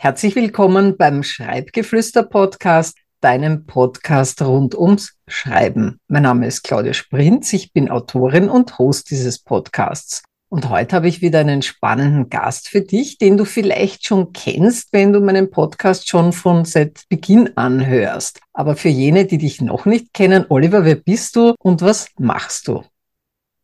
Herzlich willkommen beim Schreibgeflüster Podcast, deinem Podcast rund ums Schreiben. Mein Name ist Claudia Sprinz, ich bin Autorin und Host dieses Podcasts. Und heute habe ich wieder einen spannenden Gast für dich, den du vielleicht schon kennst, wenn du meinen Podcast schon von seit Beginn anhörst. Aber für jene, die dich noch nicht kennen, Oliver, wer bist du und was machst du?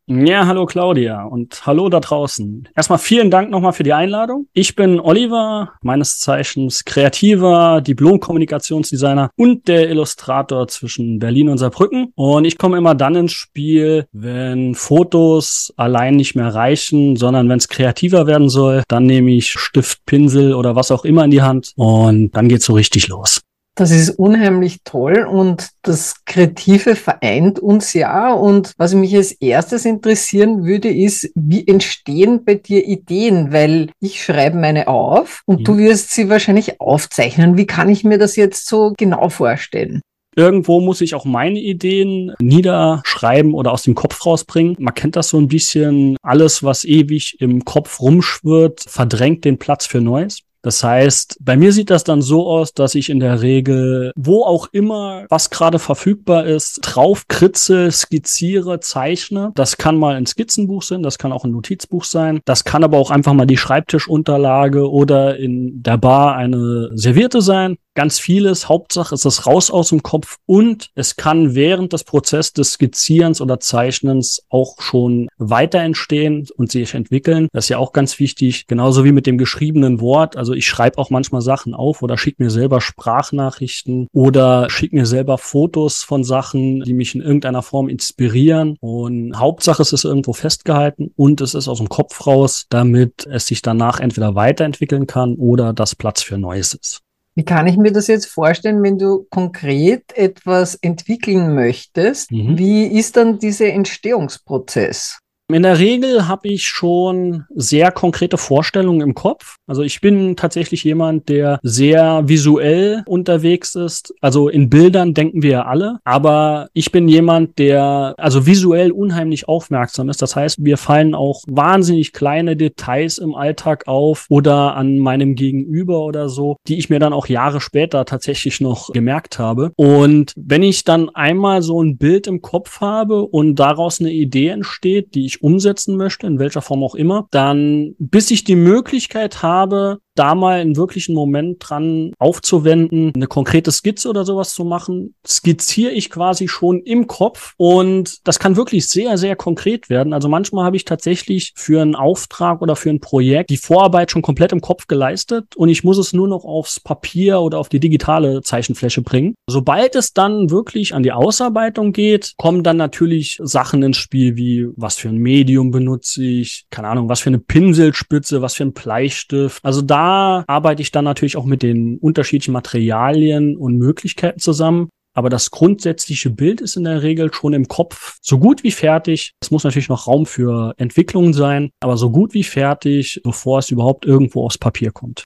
Ja, hallo Claudia und hallo da draußen. Erstmal vielen Dank nochmal für die Einladung. Ich bin Oliver, meines Zeichens kreativer Diplom-Kommunikationsdesigner und der Illustrator zwischen Berlin und Saarbrücken. Und ich komme immer dann ins Spiel, wenn Fotos allein nicht mehr reichen, sondern wenn es kreativer werden soll, dann nehme ich Stift, Pinsel oder was auch immer in die Hand und dann geht's so richtig los. Das ist unheimlich toll und das Kreative vereint uns ja. Und was mich als erstes interessieren würde, ist, wie entstehen bei dir Ideen? Weil ich schreibe meine auf und mhm. du wirst sie wahrscheinlich aufzeichnen. Wie kann ich mir das jetzt so genau vorstellen? Irgendwo muss ich auch meine Ideen niederschreiben oder aus dem Kopf rausbringen. Man kennt das so ein bisschen. Alles, was ewig im Kopf rumschwirrt, verdrängt den Platz für Neues. Das heißt, bei mir sieht das dann so aus, dass ich in der Regel, wo auch immer, was gerade verfügbar ist, drauf kritze, skizziere, zeichne. Das kann mal ein Skizzenbuch sein, das kann auch ein Notizbuch sein. Das kann aber auch einfach mal die Schreibtischunterlage oder in der Bar eine Servierte sein ganz vieles. Hauptsache ist es raus aus dem Kopf und es kann während des Prozesses des Skizzierens oder Zeichnens auch schon weiter entstehen und sich entwickeln. Das ist ja auch ganz wichtig. Genauso wie mit dem geschriebenen Wort. Also ich schreibe auch manchmal Sachen auf oder schicke mir selber Sprachnachrichten oder schicke mir selber Fotos von Sachen, die mich in irgendeiner Form inspirieren. Und Hauptsache es ist irgendwo festgehalten und es ist aus dem Kopf raus, damit es sich danach entweder weiterentwickeln kann oder das Platz für Neues ist. Wie kann ich mir das jetzt vorstellen, wenn du konkret etwas entwickeln möchtest? Mhm. Wie ist dann dieser Entstehungsprozess? In der Regel habe ich schon sehr konkrete Vorstellungen im Kopf. Also ich bin tatsächlich jemand, der sehr visuell unterwegs ist. Also in Bildern denken wir ja alle. Aber ich bin jemand, der also visuell unheimlich aufmerksam ist. Das heißt, mir fallen auch wahnsinnig kleine Details im Alltag auf oder an meinem Gegenüber oder so, die ich mir dann auch Jahre später tatsächlich noch gemerkt habe. Und wenn ich dann einmal so ein Bild im Kopf habe und daraus eine Idee entsteht, die ich ich umsetzen möchte, in welcher Form auch immer, dann bis ich die Möglichkeit habe, da mal einen wirklichen Moment dran aufzuwenden, eine konkrete Skizze oder sowas zu machen, skizziere ich quasi schon im Kopf und das kann wirklich sehr, sehr konkret werden. Also manchmal habe ich tatsächlich für einen Auftrag oder für ein Projekt die Vorarbeit schon komplett im Kopf geleistet und ich muss es nur noch aufs Papier oder auf die digitale Zeichenfläche bringen. Sobald es dann wirklich an die Ausarbeitung geht, kommen dann natürlich Sachen ins Spiel wie was für ein Medium benutze ich, keine Ahnung, was für eine Pinselspitze, was für ein Bleistift. Also da arbeite ich dann natürlich auch mit den unterschiedlichen Materialien und Möglichkeiten zusammen. Aber das grundsätzliche Bild ist in der Regel schon im Kopf so gut wie fertig. Es muss natürlich noch Raum für Entwicklungen sein, aber so gut wie fertig, bevor es überhaupt irgendwo aufs Papier kommt.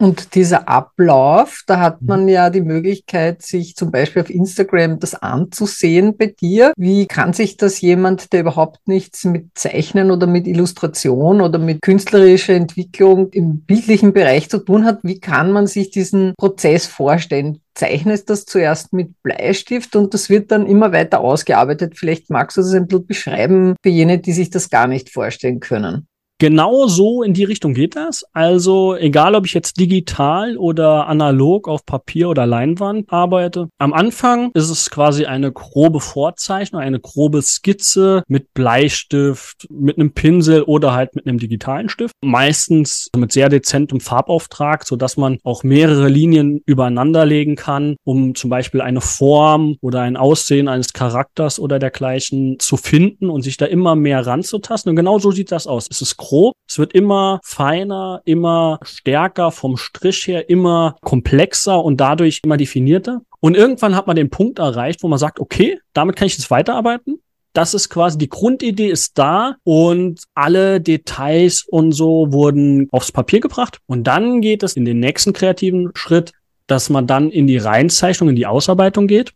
Und dieser Ablauf, da hat man mhm. ja die Möglichkeit, sich zum Beispiel auf Instagram das anzusehen bei dir. Wie kann sich das jemand, der überhaupt nichts mit Zeichnen oder mit Illustration oder mit künstlerischer Entwicklung im bildlichen Bereich zu tun hat, wie kann man sich diesen Prozess vorstellen? zeichnest das zuerst mit Bleistift und das wird dann immer weiter ausgearbeitet. Vielleicht magst du das ein bisschen beschreiben für jene, die sich das gar nicht vorstellen können. Genau so in die Richtung geht das. Also egal, ob ich jetzt digital oder analog auf Papier oder Leinwand arbeite. Am Anfang ist es quasi eine grobe Vorzeichnung, eine grobe Skizze mit Bleistift, mit einem Pinsel oder halt mit einem digitalen Stift. Meistens mit sehr dezentem Farbauftrag, so dass man auch mehrere Linien übereinander legen kann, um zum Beispiel eine Form oder ein Aussehen eines Charakters oder dergleichen zu finden und sich da immer mehr ranzutasten. Und genau so sieht das aus. Es ist grob. Es wird immer feiner, immer stärker vom Strich her, immer komplexer und dadurch immer definierter. Und irgendwann hat man den Punkt erreicht, wo man sagt, okay, damit kann ich jetzt weiterarbeiten. Das ist quasi die Grundidee ist da und alle Details und so wurden aufs Papier gebracht. Und dann geht es in den nächsten kreativen Schritt, dass man dann in die Reinzeichnung, in die Ausarbeitung geht.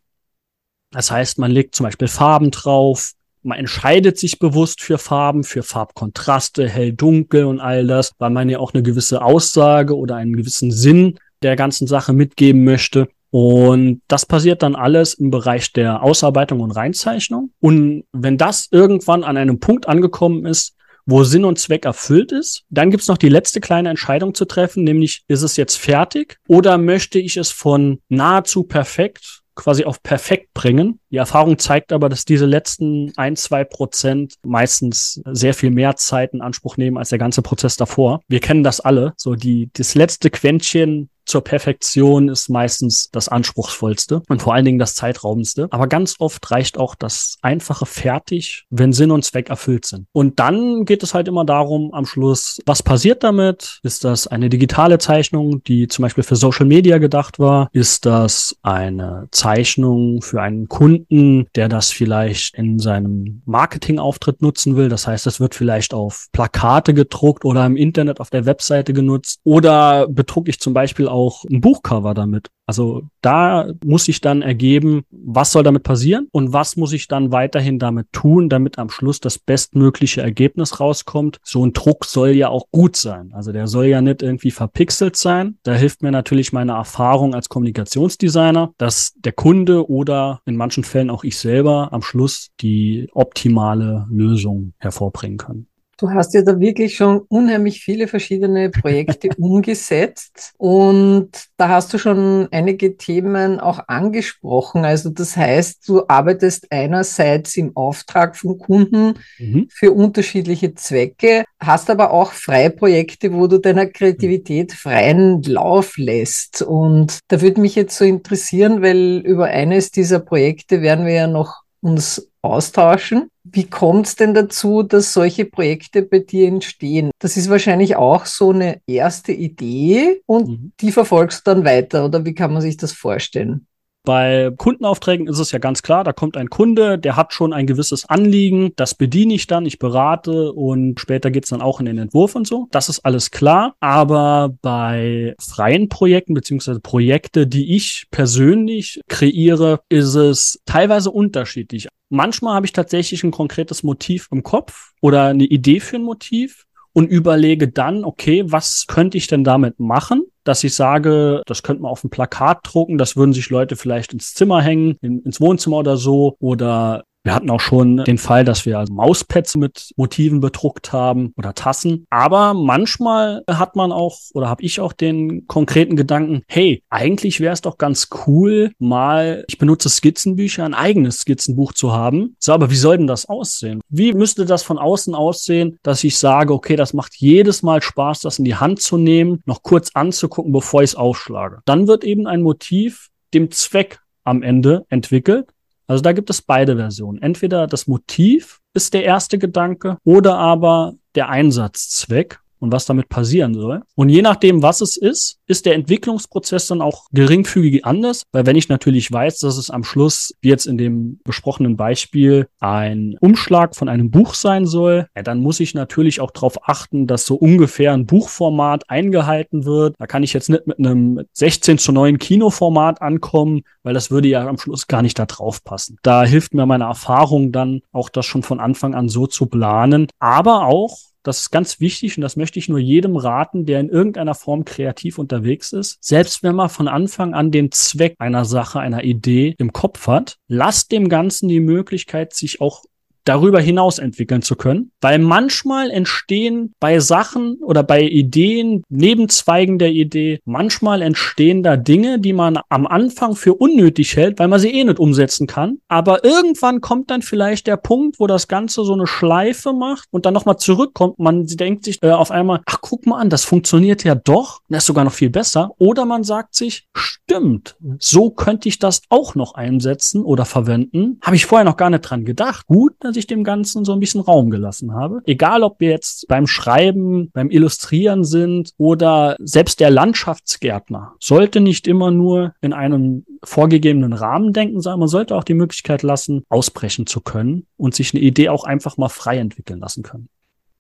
Das heißt, man legt zum Beispiel Farben drauf, man entscheidet sich bewusst für Farben, für Farbkontraste, hell, dunkel und all das, weil man ja auch eine gewisse Aussage oder einen gewissen Sinn der ganzen Sache mitgeben möchte. Und das passiert dann alles im Bereich der Ausarbeitung und Reinzeichnung. Und wenn das irgendwann an einem Punkt angekommen ist, wo Sinn und Zweck erfüllt ist, dann gibt's noch die letzte kleine Entscheidung zu treffen, nämlich ist es jetzt fertig oder möchte ich es von nahezu perfekt quasi auf perfekt bringen. Die Erfahrung zeigt aber, dass diese letzten ein, zwei Prozent meistens sehr viel mehr Zeit in Anspruch nehmen als der ganze Prozess davor. Wir kennen das alle. So die, das letzte Quäntchen zur Perfektion ist meistens das anspruchsvollste und vor allen Dingen das zeitraubendste. Aber ganz oft reicht auch das einfache Fertig, wenn Sinn und Zweck erfüllt sind. Und dann geht es halt immer darum, am Schluss, was passiert damit? Ist das eine digitale Zeichnung, die zum Beispiel für Social Media gedacht war? Ist das eine Zeichnung für einen Kunden, der das vielleicht in seinem Marketingauftritt nutzen will? Das heißt, es wird vielleicht auf Plakate gedruckt oder im Internet auf der Webseite genutzt. Oder bedrucke ich zum Beispiel auch ein Buchcover damit. Also da muss ich dann ergeben, was soll damit passieren und was muss ich dann weiterhin damit tun, damit am Schluss das bestmögliche Ergebnis rauskommt. So ein Druck soll ja auch gut sein. Also der soll ja nicht irgendwie verpixelt sein. Da hilft mir natürlich meine Erfahrung als Kommunikationsdesigner, dass der Kunde oder in manchen Fällen auch ich selber am Schluss die optimale Lösung hervorbringen kann. Du hast ja da wirklich schon unheimlich viele verschiedene Projekte umgesetzt und da hast du schon einige Themen auch angesprochen. Also das heißt, du arbeitest einerseits im Auftrag von Kunden mhm. für unterschiedliche Zwecke, hast aber auch Freiprojekte, wo du deiner Kreativität freien Lauf lässt. Und da würde mich jetzt so interessieren, weil über eines dieser Projekte werden wir ja noch uns austauschen. Wie kommt es denn dazu, dass solche Projekte bei dir entstehen? Das ist wahrscheinlich auch so eine erste Idee und mhm. die verfolgst du dann weiter oder wie kann man sich das vorstellen? Bei Kundenaufträgen ist es ja ganz klar, da kommt ein Kunde, der hat schon ein gewisses Anliegen, das bediene ich dann, ich berate und später geht's dann auch in den Entwurf und so. Das ist alles klar. Aber bei freien Projekten beziehungsweise Projekte, die ich persönlich kreiere, ist es teilweise unterschiedlich. Manchmal habe ich tatsächlich ein konkretes Motiv im Kopf oder eine Idee für ein Motiv und überlege dann, okay, was könnte ich denn damit machen? Dass ich sage, das könnte man auf ein Plakat drucken, das würden sich Leute vielleicht ins Zimmer hängen, in, ins Wohnzimmer oder so, oder wir hatten auch schon den Fall, dass wir also Mauspads mit Motiven bedruckt haben oder Tassen. Aber manchmal hat man auch oder habe ich auch den konkreten Gedanken, hey, eigentlich wäre es doch ganz cool, mal, ich benutze Skizzenbücher, ein eigenes Skizzenbuch zu haben. So, aber wie soll denn das aussehen? Wie müsste das von außen aussehen, dass ich sage, okay, das macht jedes Mal Spaß, das in die Hand zu nehmen, noch kurz anzugucken, bevor ich es aufschlage. Dann wird eben ein Motiv dem Zweck am Ende entwickelt also da gibt es beide Versionen. Entweder das Motiv ist der erste Gedanke oder aber der Einsatzzweck und was damit passieren soll. Und je nachdem, was es ist, ist der Entwicklungsprozess dann auch geringfügig anders, weil wenn ich natürlich weiß, dass es am Schluss, wie jetzt in dem besprochenen Beispiel, ein Umschlag von einem Buch sein soll, ja, dann muss ich natürlich auch darauf achten, dass so ungefähr ein Buchformat eingehalten wird. Da kann ich jetzt nicht mit einem 16 zu 9 Kinoformat ankommen, weil das würde ja am Schluss gar nicht da drauf passen. Da hilft mir meine Erfahrung dann auch, das schon von Anfang an so zu planen, aber auch das ist ganz wichtig und das möchte ich nur jedem raten, der in irgendeiner Form kreativ unterwegs ist. Selbst wenn man von Anfang an den Zweck einer Sache, einer Idee im Kopf hat, lasst dem Ganzen die Möglichkeit, sich auch darüber hinaus entwickeln zu können. Weil manchmal entstehen bei Sachen oder bei Ideen, Nebenzweigen der Idee, manchmal entstehen da Dinge, die man am Anfang für unnötig hält, weil man sie eh nicht umsetzen kann. Aber irgendwann kommt dann vielleicht der Punkt, wo das Ganze so eine Schleife macht und dann nochmal zurückkommt. Man denkt sich äh, auf einmal, ach guck mal an, das funktioniert ja doch. Das ist sogar noch viel besser. Oder man sagt sich, stimmt, so könnte ich das auch noch einsetzen oder verwenden. Habe ich vorher noch gar nicht dran gedacht. Gut, dass ich dem Ganzen so ein bisschen Raum gelassen habe. Egal, ob wir jetzt beim Schreiben, beim Illustrieren sind oder selbst der Landschaftsgärtner sollte nicht immer nur in einem vorgegebenen Rahmen denken, sondern man sollte auch die Möglichkeit lassen, ausbrechen zu können und sich eine Idee auch einfach mal frei entwickeln lassen können.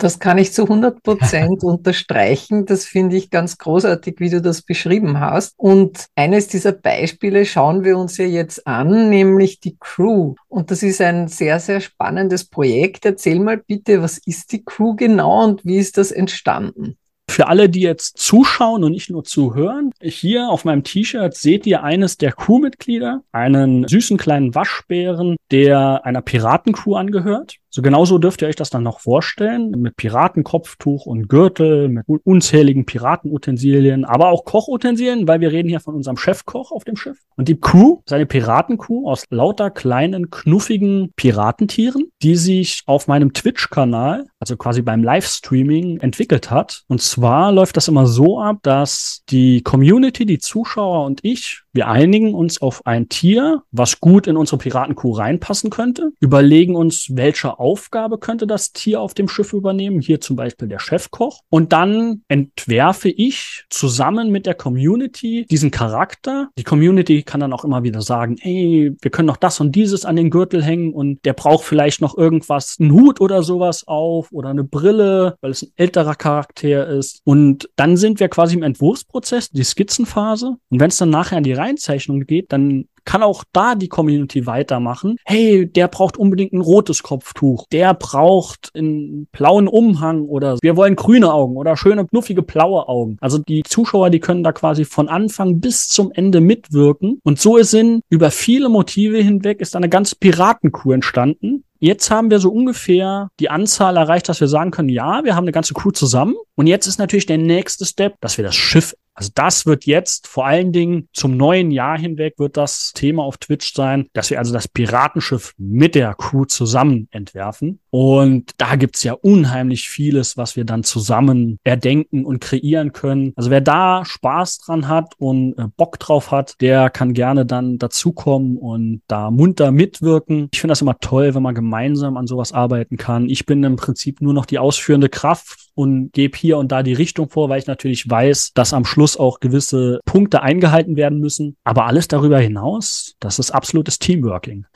Das kann ich zu 100 Prozent unterstreichen. Das finde ich ganz großartig, wie du das beschrieben hast. Und eines dieser Beispiele schauen wir uns ja jetzt an, nämlich die Crew. Und das ist ein sehr, sehr spannendes Projekt. Erzähl mal bitte, was ist die Crew genau und wie ist das entstanden? Für alle, die jetzt zuschauen und nicht nur zuhören, hier auf meinem T-Shirt seht ihr eines der Crewmitglieder, einen süßen kleinen Waschbären, der einer Piratencrew angehört. So genauso dürft ihr euch das dann noch vorstellen, mit Piratenkopftuch und Gürtel, mit unzähligen Piratenutensilien, aber auch Kochutensilien, weil wir reden hier von unserem Chefkoch auf dem Schiff. Und die Crew, seine Piratencrew aus lauter kleinen, knuffigen Piratentieren, die sich auf meinem Twitch-Kanal, also quasi beim Livestreaming, entwickelt hat. Und zwar läuft das immer so ab, dass die Community, die Zuschauer und ich, wir einigen uns auf ein Tier, was gut in unsere Piratencrew reinpassen könnte, überlegen uns, welche Aufgabe könnte das Tier auf dem Schiff übernehmen, hier zum Beispiel der Chefkoch. Und dann entwerfe ich zusammen mit der Community diesen Charakter. Die Community kann dann auch immer wieder sagen, hey, wir können noch das und dieses an den Gürtel hängen und der braucht vielleicht noch irgendwas, einen Hut oder sowas auf oder eine Brille, weil es ein älterer Charakter ist. Und dann sind wir quasi im Entwurfsprozess, die Skizzenphase. Und wenn es dann nachher an die Reinzeichnung geht, dann kann auch da die Community weitermachen. Hey, der braucht unbedingt ein rotes Kopftuch. Der braucht einen blauen Umhang oder wir wollen grüne Augen oder schöne, knuffige blaue Augen. Also die Zuschauer, die können da quasi von Anfang bis zum Ende mitwirken. Und so ist in über viele Motive hinweg ist eine ganze Piratenkuh entstanden. Jetzt haben wir so ungefähr die Anzahl erreicht, dass wir sagen können, ja, wir haben eine ganze Crew zusammen. Und jetzt ist natürlich der nächste Step, dass wir das Schiff also das wird jetzt vor allen Dingen zum neuen Jahr hinweg wird das Thema auf Twitch sein, dass wir also das Piratenschiff mit der Crew zusammen entwerfen. Und da gibt's ja unheimlich vieles, was wir dann zusammen erdenken und kreieren können. Also wer da Spaß dran hat und äh, Bock drauf hat, der kann gerne dann dazukommen und da munter mitwirken. Ich finde das immer toll, wenn man gemeinsam an sowas arbeiten kann. Ich bin im Prinzip nur noch die ausführende Kraft und gebe hier und da die Richtung vor, weil ich natürlich weiß, dass am Schluss auch gewisse Punkte eingehalten werden müssen. Aber alles darüber hinaus, das ist absolutes Teamworking.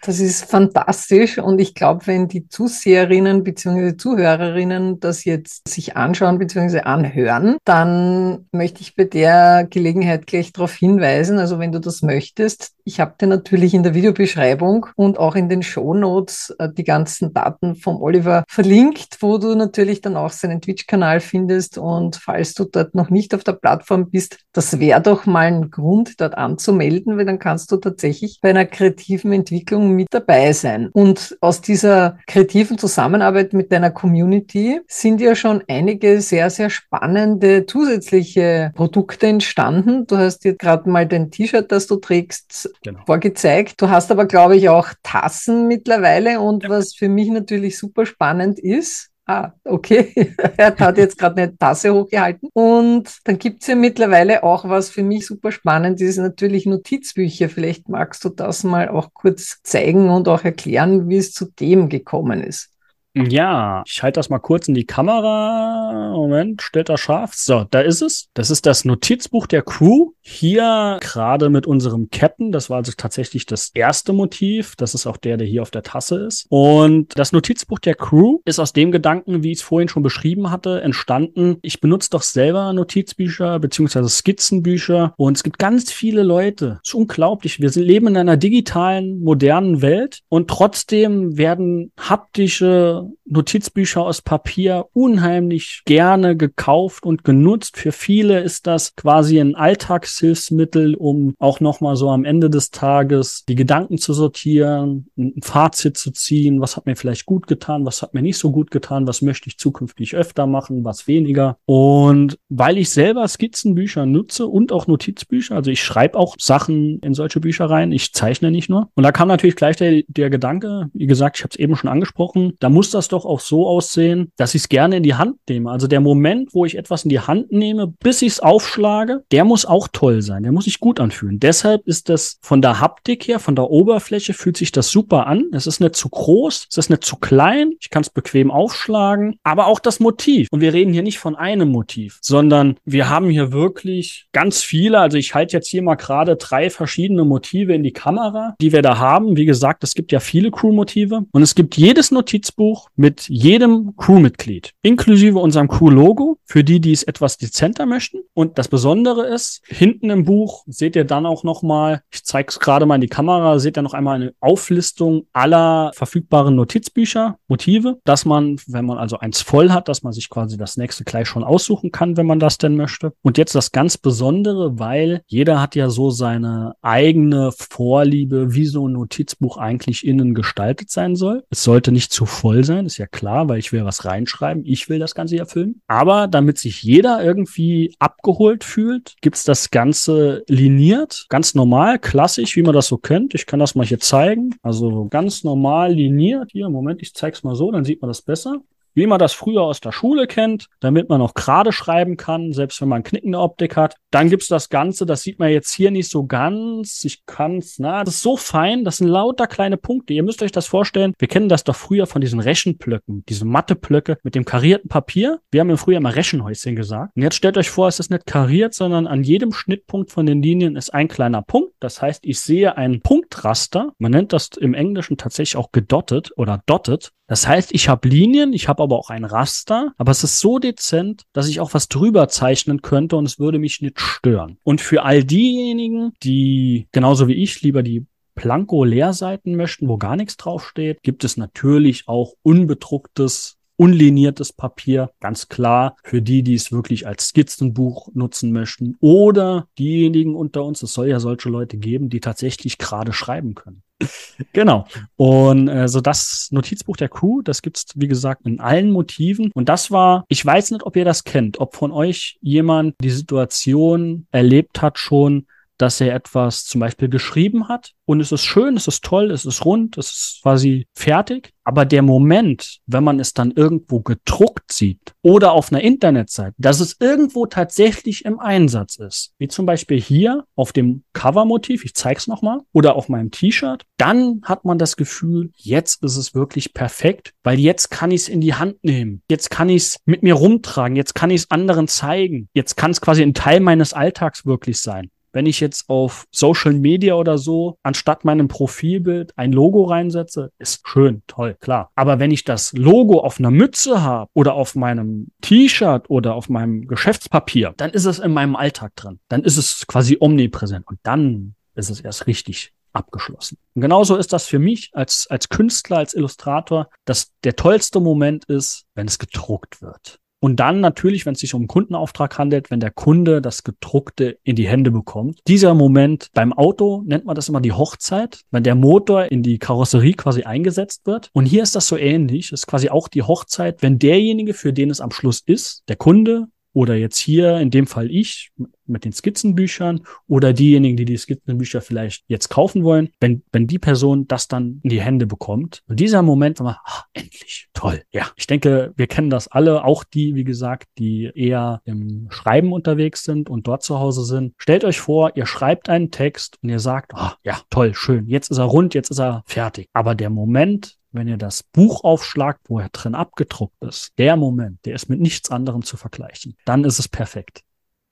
Das ist fantastisch und ich glaube, wenn die Zuseherinnen bzw. Zuhörerinnen das jetzt sich anschauen bzw. anhören, dann möchte ich bei der Gelegenheit gleich darauf hinweisen, also wenn du das möchtest, ich habe dir natürlich in der Videobeschreibung und auch in den Shownotes äh, die ganzen Daten vom Oliver verlinkt, wo du natürlich dann auch seinen Twitch-Kanal findest und falls du dort noch nicht auf der Plattform bist, das wäre doch mal ein Grund, dort anzumelden, weil dann kannst du tatsächlich bei einer kreativen Entwicklung mit dabei sein. Und aus dieser kreativen Zusammenarbeit mit deiner Community sind ja schon einige sehr, sehr spannende zusätzliche Produkte entstanden. Du hast jetzt gerade mal dein T-Shirt, das du trägst, genau. vorgezeigt. Du hast aber, glaube ich, auch Tassen mittlerweile. Und ja. was für mich natürlich super spannend ist, Ah, okay. er hat jetzt gerade eine Tasse hochgehalten. Und dann gibt's ja mittlerweile auch was für mich super spannend, ist natürlich Notizbücher. Vielleicht magst du das mal auch kurz zeigen und auch erklären, wie es zu dem gekommen ist. Ja, ich halte das mal kurz in die Kamera. Moment, stellt er scharf. So, da ist es. Das ist das Notizbuch der Crew. Hier gerade mit unserem Captain. Das war also tatsächlich das erste Motiv. Das ist auch der, der hier auf der Tasse ist. Und das Notizbuch der Crew ist aus dem Gedanken, wie ich es vorhin schon beschrieben hatte, entstanden. Ich benutze doch selber Notizbücher beziehungsweise Skizzenbücher. Und es gibt ganz viele Leute. Das ist unglaublich. Wir leben in einer digitalen, modernen Welt. Und trotzdem werden haptische Notizbücher aus Papier unheimlich gerne gekauft und genutzt. Für viele ist das quasi ein Alltagshilfsmittel, um auch nochmal so am Ende des Tages die Gedanken zu sortieren, ein Fazit zu ziehen, was hat mir vielleicht gut getan, was hat mir nicht so gut getan, was möchte ich zukünftig öfter machen, was weniger. Und weil ich selber Skizzenbücher nutze und auch Notizbücher, also ich schreibe auch Sachen in solche Bücher rein, ich zeichne nicht nur. Und da kam natürlich gleich der, der Gedanke, wie gesagt, ich habe es eben schon angesprochen, da muss das doch auch so aussehen, dass ich es gerne in die Hand nehme. Also der Moment, wo ich etwas in die Hand nehme, bis ich es aufschlage, der muss auch toll sein, der muss sich gut anfühlen. Deshalb ist das von der Haptik her, von der Oberfläche fühlt sich das super an. Es ist nicht zu groß, es ist nicht zu klein, ich kann es bequem aufschlagen, aber auch das Motiv. Und wir reden hier nicht von einem Motiv, sondern wir haben hier wirklich ganz viele, also ich halte jetzt hier mal gerade drei verschiedene Motive in die Kamera, die wir da haben. Wie gesagt, es gibt ja viele Crew-Motive und es gibt jedes Notizbuch mit jedem Crewmitglied, inklusive unserem Crew-Logo, für die, die es etwas dezenter möchten. Und das Besondere ist, hinten im Buch seht ihr dann auch nochmal, ich zeige es gerade mal in die Kamera, seht ihr noch einmal eine Auflistung aller verfügbaren Notizbücher, Motive, dass man, wenn man also eins voll hat, dass man sich quasi das nächste gleich schon aussuchen kann, wenn man das denn möchte. Und jetzt das ganz Besondere, weil jeder hat ja so seine eigene Vorliebe, wie so ein Notizbuch eigentlich innen gestaltet sein soll. Es sollte nicht zu voll sein, ist ja klar, weil ich will was reinschreiben, ich will das Ganze erfüllen. Aber damit sich jeder irgendwie abgeholt fühlt, gibt's das Ganze liniert, ganz normal, klassisch, wie man das so kennt. Ich kann das mal hier zeigen. Also ganz normal liniert. Hier, Moment, ich zeige es mal so, dann sieht man das besser wie man das früher aus der Schule kennt, damit man auch gerade schreiben kann, selbst wenn man knickende Optik hat. Dann gibt's das Ganze, das sieht man jetzt hier nicht so ganz. Ich kann's, na, das ist so fein, das sind lauter kleine Punkte. Ihr müsst euch das vorstellen, wir kennen das doch früher von diesen Rechenplöcken, diese Matheplöcke mit dem karierten Papier. Wir haben im Frühjahr immer Rechenhäuschen gesagt. Und jetzt stellt euch vor, es ist nicht kariert, sondern an jedem Schnittpunkt von den Linien ist ein kleiner Punkt. Das heißt, ich sehe ein Punktraster. Man nennt das im Englischen tatsächlich auch gedottet oder dotted. Das heißt, ich habe Linien, ich habe aber auch ein Raster, aber es ist so dezent, dass ich auch was drüber zeichnen könnte und es würde mich nicht stören. Und für all diejenigen, die genauso wie ich lieber die Planko-Leerseiten möchten, wo gar nichts draufsteht, gibt es natürlich auch unbedrucktes unliniertes Papier, ganz klar für die, die es wirklich als Skizzenbuch nutzen möchten oder diejenigen unter uns, es soll ja solche Leute geben, die tatsächlich gerade schreiben können genau. Und äh, so das Notizbuch der Crew, das gibt's wie gesagt in allen Motiven. Und das war, ich weiß nicht, ob ihr das kennt, ob von euch jemand die Situation erlebt hat schon, dass er etwas zum Beispiel geschrieben hat und es ist schön, es ist toll, es ist rund, es ist quasi fertig. Aber der Moment, wenn man es dann irgendwo gedruckt sieht oder auf einer Internetseite, dass es irgendwo tatsächlich im Einsatz ist, wie zum Beispiel hier auf dem Covermotiv, ich zeig's nochmal, oder auf meinem T-Shirt, dann hat man das Gefühl, jetzt ist es wirklich perfekt, weil jetzt kann ich es in die Hand nehmen. Jetzt kann ich es mit mir rumtragen, jetzt kann ich es anderen zeigen. Jetzt kann es quasi ein Teil meines Alltags wirklich sein wenn ich jetzt auf Social Media oder so anstatt meinem Profilbild ein Logo reinsetze, ist schön, toll, klar. Aber wenn ich das Logo auf einer Mütze habe oder auf meinem T-Shirt oder auf meinem Geschäftspapier, dann ist es in meinem Alltag drin. Dann ist es quasi omnipräsent und dann ist es erst richtig abgeschlossen. Und genauso ist das für mich als, als Künstler, als Illustrator, dass der tollste Moment ist, wenn es gedruckt wird. Und dann natürlich, wenn es sich um einen Kundenauftrag handelt, wenn der Kunde das gedruckte in die Hände bekommt. Dieser Moment beim Auto nennt man das immer die Hochzeit, wenn der Motor in die Karosserie quasi eingesetzt wird. Und hier ist das so ähnlich. Das ist quasi auch die Hochzeit, wenn derjenige, für den es am Schluss ist, der Kunde, oder jetzt hier in dem Fall ich mit den Skizzenbüchern oder diejenigen, die die Skizzenbücher vielleicht jetzt kaufen wollen, wenn, wenn die Person das dann in die Hände bekommt. Und dieser Moment, wenn man, ach, endlich, toll. Ja, ich denke, wir kennen das alle, auch die, wie gesagt, die eher im Schreiben unterwegs sind und dort zu Hause sind. Stellt euch vor, ihr schreibt einen Text und ihr sagt, ach, ja, toll, schön, jetzt ist er rund, jetzt ist er fertig. Aber der Moment, wenn ihr das Buch aufschlagt, wo er drin abgedruckt ist, der Moment, der ist mit nichts anderem zu vergleichen. Dann ist es perfekt.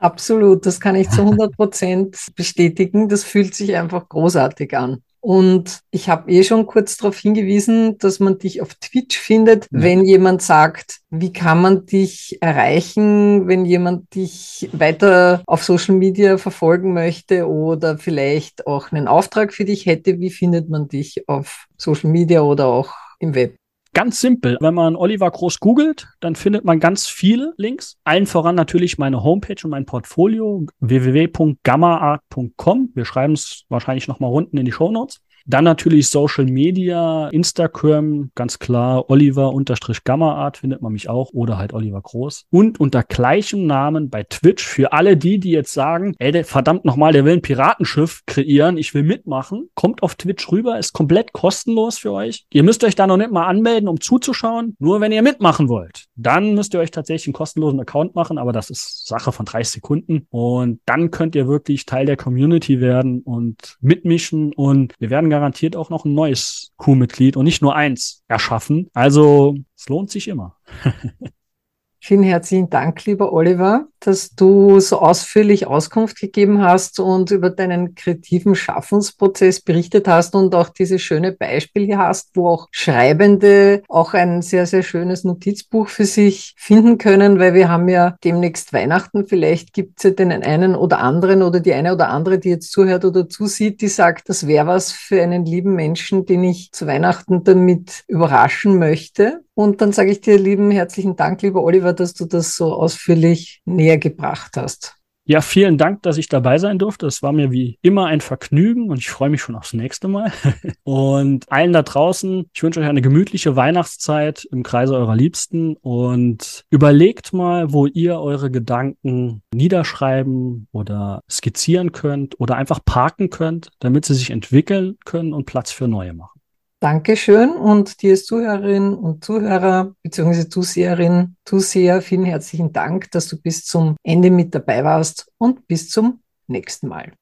Absolut, das kann ich zu 100 Prozent bestätigen. Das fühlt sich einfach großartig an. Und ich habe eh schon kurz darauf hingewiesen, dass man dich auf Twitch findet, ja. wenn jemand sagt, wie kann man dich erreichen, wenn jemand dich weiter auf Social Media verfolgen möchte oder vielleicht auch einen Auftrag für dich hätte, wie findet man dich auf Social Media oder auch im Web? Ganz simpel. Wenn man Oliver Groß googelt, dann findet man ganz viele Links. Allen voran natürlich meine Homepage und mein Portfolio www.gammaart.com. Wir schreiben es wahrscheinlich nochmal unten in die Show Notes. Dann natürlich Social Media, Instagram, ganz klar, Oliver-Gamma-Art findet man mich auch oder halt Oliver Groß. Und unter gleichem Namen bei Twitch für alle die, die jetzt sagen, ey, verdammt nochmal, der will ein Piratenschiff kreieren, ich will mitmachen. Kommt auf Twitch rüber, ist komplett kostenlos für euch. Ihr müsst euch da noch nicht mal anmelden, um zuzuschauen. Nur wenn ihr mitmachen wollt, dann müsst ihr euch tatsächlich einen kostenlosen Account machen, aber das ist Sache von 30 Sekunden. Und dann könnt ihr wirklich Teil der Community werden und mitmischen. Und wir werden garantiert auch noch ein neues Crewmitglied und nicht nur eins erschaffen. Also es lohnt sich immer. Vielen herzlichen Dank, lieber Oliver, dass du so ausführlich Auskunft gegeben hast und über deinen kreativen Schaffensprozess berichtet hast und auch dieses schöne Beispiel hier hast, wo auch Schreibende auch ein sehr, sehr schönes Notizbuch für sich finden können, weil wir haben ja demnächst Weihnachten. Vielleicht gibt es ja den einen oder anderen oder die eine oder andere, die jetzt zuhört oder zusieht, die sagt, das wäre was für einen lieben Menschen, den ich zu Weihnachten damit überraschen möchte. Und dann sage ich dir lieben herzlichen Dank, lieber Oliver, dass du das so ausführlich näher gebracht hast. Ja, vielen Dank, dass ich dabei sein durfte. Es war mir wie immer ein Vergnügen und ich freue mich schon aufs nächste Mal. und allen da draußen, ich wünsche euch eine gemütliche Weihnachtszeit im Kreise eurer Liebsten und überlegt mal, wo ihr eure Gedanken niederschreiben oder skizzieren könnt oder einfach parken könnt, damit sie sich entwickeln können und Platz für neue machen. Dankeschön und dir als Zuhörerin und Zuhörer bzw. Zuseherin, Zuseher, vielen herzlichen Dank, dass du bis zum Ende mit dabei warst und bis zum nächsten Mal.